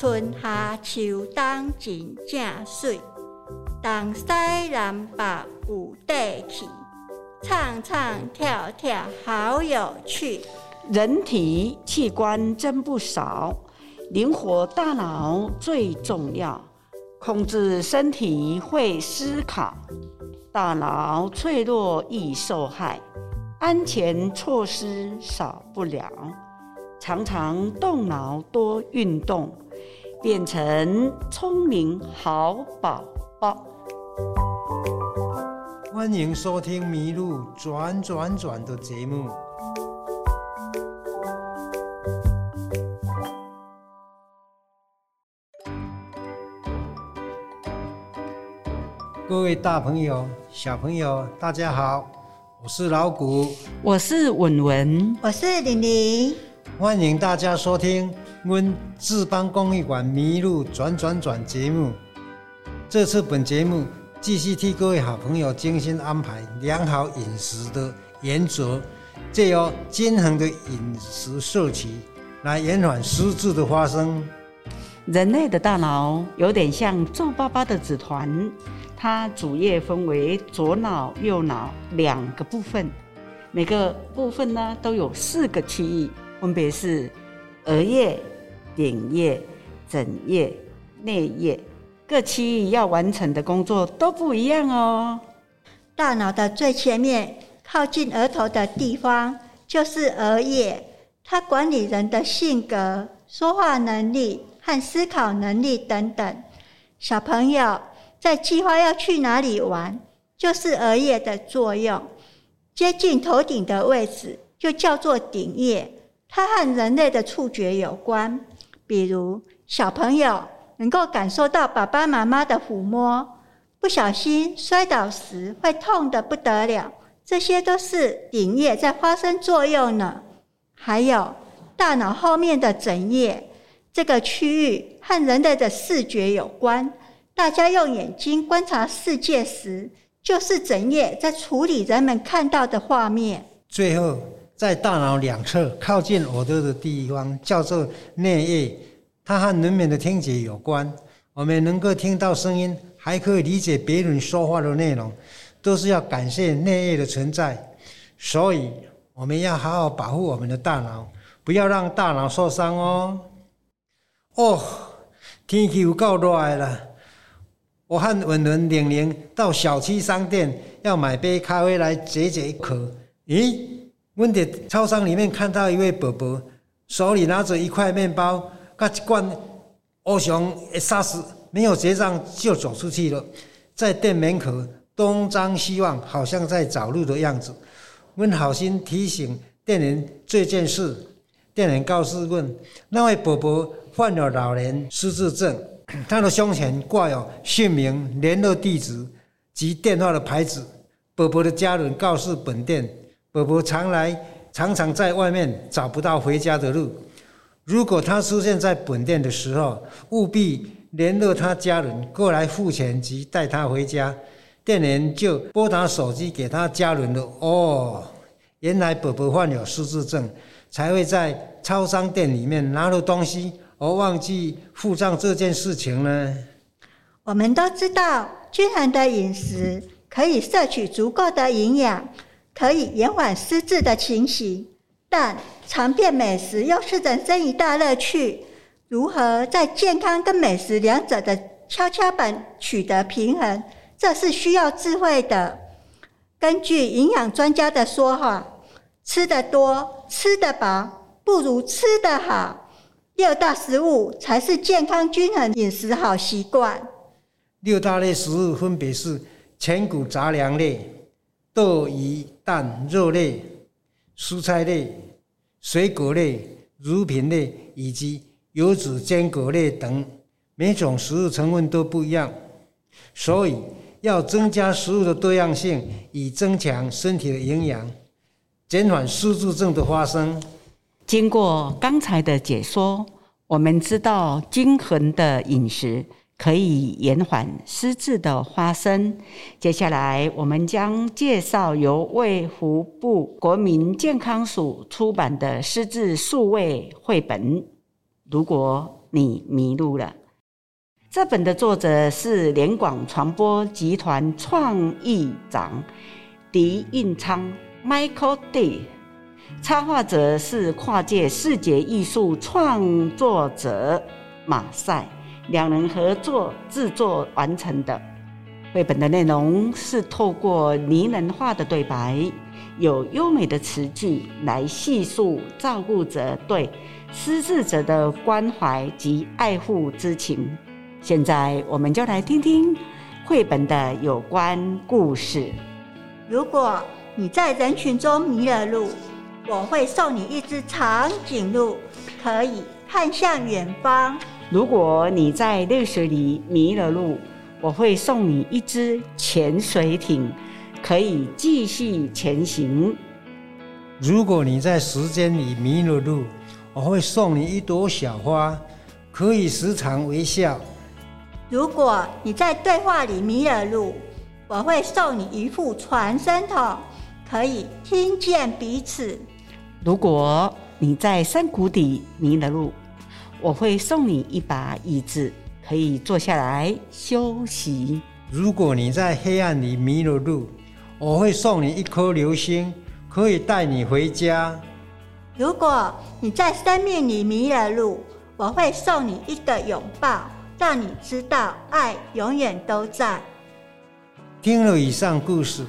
春夏秋冬真正水，东西南北有地气，唱唱跳跳好有趣。人体器官真不少，灵活大脑最重要。控制身体会思考，大脑脆弱易受害，安全措施少不了。常常动脑多运动，变成聪明好宝宝。欢迎收听《迷路转转转》的节目。各位大朋友、小朋友，大家好，我是老谷，我是文文，我是玲玲，欢迎大家收听温志邦公益馆迷路转转转节目。这次本节目继续替各位好朋友精心安排良好饮食的原则，借由均衡的饮食摄取，来延缓失智的发生。人类的大脑有点像皱巴巴的纸团。它主叶分为左脑、右脑两个部分，每个部分呢都有四个区域，分别是额叶、顶叶、枕叶、内叶。各区域要完成的工作都不一样哦。大脑的最前面，靠近额头的地方就是额叶，它管理人的性格、说话能力和思考能力等等。小朋友。在计划要去哪里玩，就是额叶的作用。接近头顶的位置就叫做顶叶，它和人类的触觉有关。比如小朋友能够感受到爸爸妈妈的抚摸，不小心摔倒时会痛得不得了，这些都是顶叶在发生作用呢。还有大脑后面的枕叶，这个区域和人类的视觉有关。大家用眼睛观察世界时，就是整夜在处理人们看到的画面。最后，在大脑两侧靠近耳朵的地方叫做颞叶，它和人们的听觉有关。我们能够听到声音，还可以理解别人说话的内容，都是要感谢颞叶的存在。所以，我们要好好保护我们的大脑，不要让大脑受伤哦。哦，天气有够热了。我和文文、玲玲到小区商店要买杯咖啡来解解渴。咦，我在超商里面看到一位伯伯，手里拿着一块面包，和一罐欧熊沙士，没有结账就走出去了，在店门口东张西望，好像在找路的样子。问好心提醒店员这件事，店员告诉问那位伯伯患了老年失智症。他的胸前挂有姓名、联络地址及电话的牌子。伯伯的家人告诉本店，伯伯常来，常常在外面找不到回家的路。如果他出现在本店的时候，务必联络他家人过来付钱及带他回家。店员就拨打手机给他家人了。哦，原来伯伯患有失智症，才会在超商店里面拿了东西。而忘记付账这件事情呢？我们都知道，均衡的饮食可以摄取足够的营养，可以延缓失智的情形。但尝遍美食又是人生一大乐趣，如何在健康跟美食两者的跷跷板取得平衡，这是需要智慧的。根据营养专家的说法，吃得多、吃得饱，不如吃得好。六大食物才是健康均衡饮食好习惯。六大类食物分别是全谷杂粮类、豆、鱼、蛋、肉类、蔬菜类、水果类、乳品类以及油脂坚果类等。每种食物成分都不一样，所以要增加食物的多样性，以增强身体的营养，减缓失智症的发生。经过刚才的解说，我们知道均衡的饮食可以延缓失智的发生。接下来，我们将介绍由卫福部国民健康署出版的失智数位绘本。如果你迷路了。这本的作者是联广传播集团创意长狄运昌 （Michael D），插画者是跨界视觉艺术创作者马赛，两人合作制作完成的。绘本的内容是透过拟人化的对白，有优美的词句来细述照顾者对失智者的关怀及爱护之情。现在，我们就来听听绘本的有关故事。如果你在人群中迷了路，我会送你一只长颈鹿，可以看向远方。如果你在泪水里迷了路，我会送你一只潜水艇，可以继续前行。如果你在时间里迷了路，我会送你一朵小花，可以时常微笑。如果你在对话里迷了路，我会送你一副传声筒，可以听见彼此。如果你在山谷底迷了路，我会送你一把椅子。可以坐下来休息。如果你在黑暗里迷了路，我会送你一颗流星，可以带你回家。如果你在生命里迷了路，我会送你一个拥抱，让你知道爱永远都在。听了以上故事，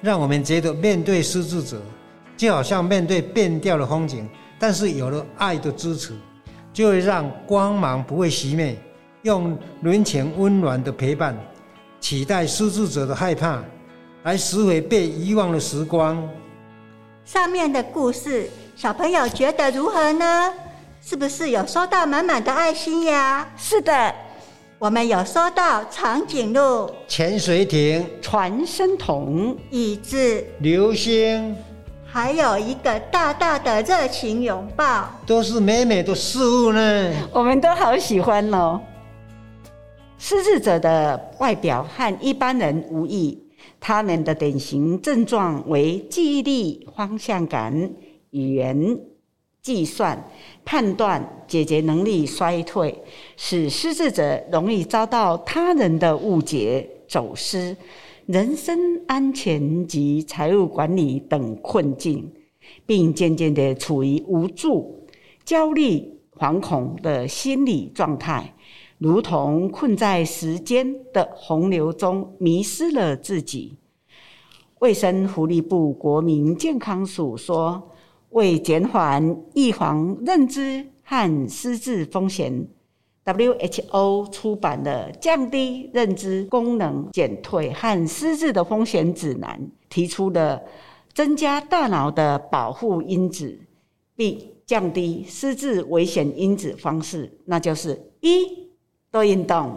让我们觉得面对失智者，就好像面对变调的风景，但是有了爱的支持，就会让光芒不会熄灭。用人情温暖的陪伴，取代失智者的害怕，来拾回被遗忘的时光。上面的故事，小朋友觉得如何呢？是不是有收到满满的爱心呀？是的，我们有收到长颈鹿、潜水艇、传声筒、椅子、流星，还有一个大大的热情拥抱，都是美美的事物呢。我们都好喜欢哦。失智者的外表和一般人无异，他们的典型症状为记忆力、方向感、语言、计算、判断、解决能力衰退，使失智者容易遭到他人的误解、走失、人身安全及财务管理等困境，并渐渐地处于无助、焦虑、惶恐的心理状态。如同困在时间的洪流中，迷失了自己。卫生福利部国民健康署说，为减缓、预防认知和失智风险，WHO 出版的《降低认知功能减退和失智的风险指南》，提出了增加大脑的保护因子，并降低失智危险因子方式，那就是一。多运动，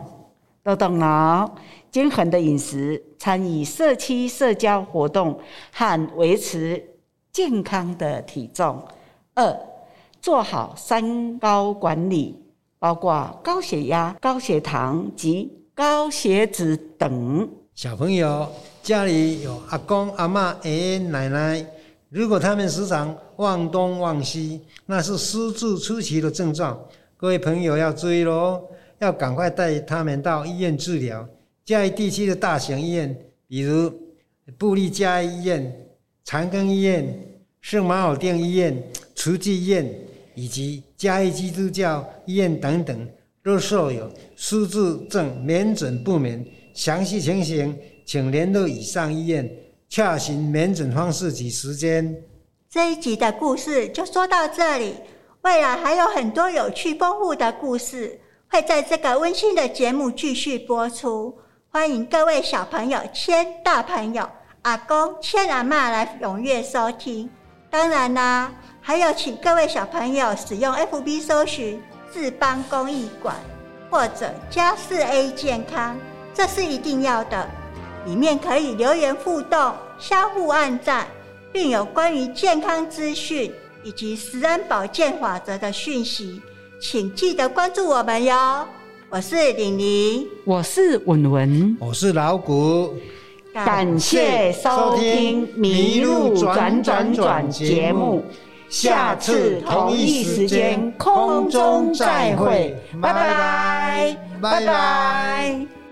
多动脑，均衡的饮食，参与社区社交活动和维持健康的体重。二，做好三高管理，包括高血压、高血糖及高血脂等。小朋友家里有阿公、阿妈、爷爷奶奶，如果他们时常忘东忘西，那是失智初期的症状。各位朋友要注意喽。要赶快带他们到医院治疗。嘉义地区的大型医院，比如布利嘉医院、长庚医院、圣马尔定医院、慈济医院以及嘉义基督教医院等等，都设有失智症免诊部门。详细情形，请联络以上医院，洽询免诊方式及时间。这一集的故事就说到这里，未来还有很多有趣丰富的故事。会在这个温馨的节目继续播出，欢迎各位小朋友、千大朋友、阿公、千阿妈来踊跃收听。当然啦，还有请各位小朋友使用 FB 搜寻志邦公益馆或者加四 A 健康，这是一定要的。里面可以留言互动、相互按赞，并有关于健康资讯以及食安保健法则的讯息。请记得关注我们哟！我是玲玲，我是文文，我是老谷。感谢收听《迷路转转转》节目，下次同一时间空中再会，拜拜，拜拜。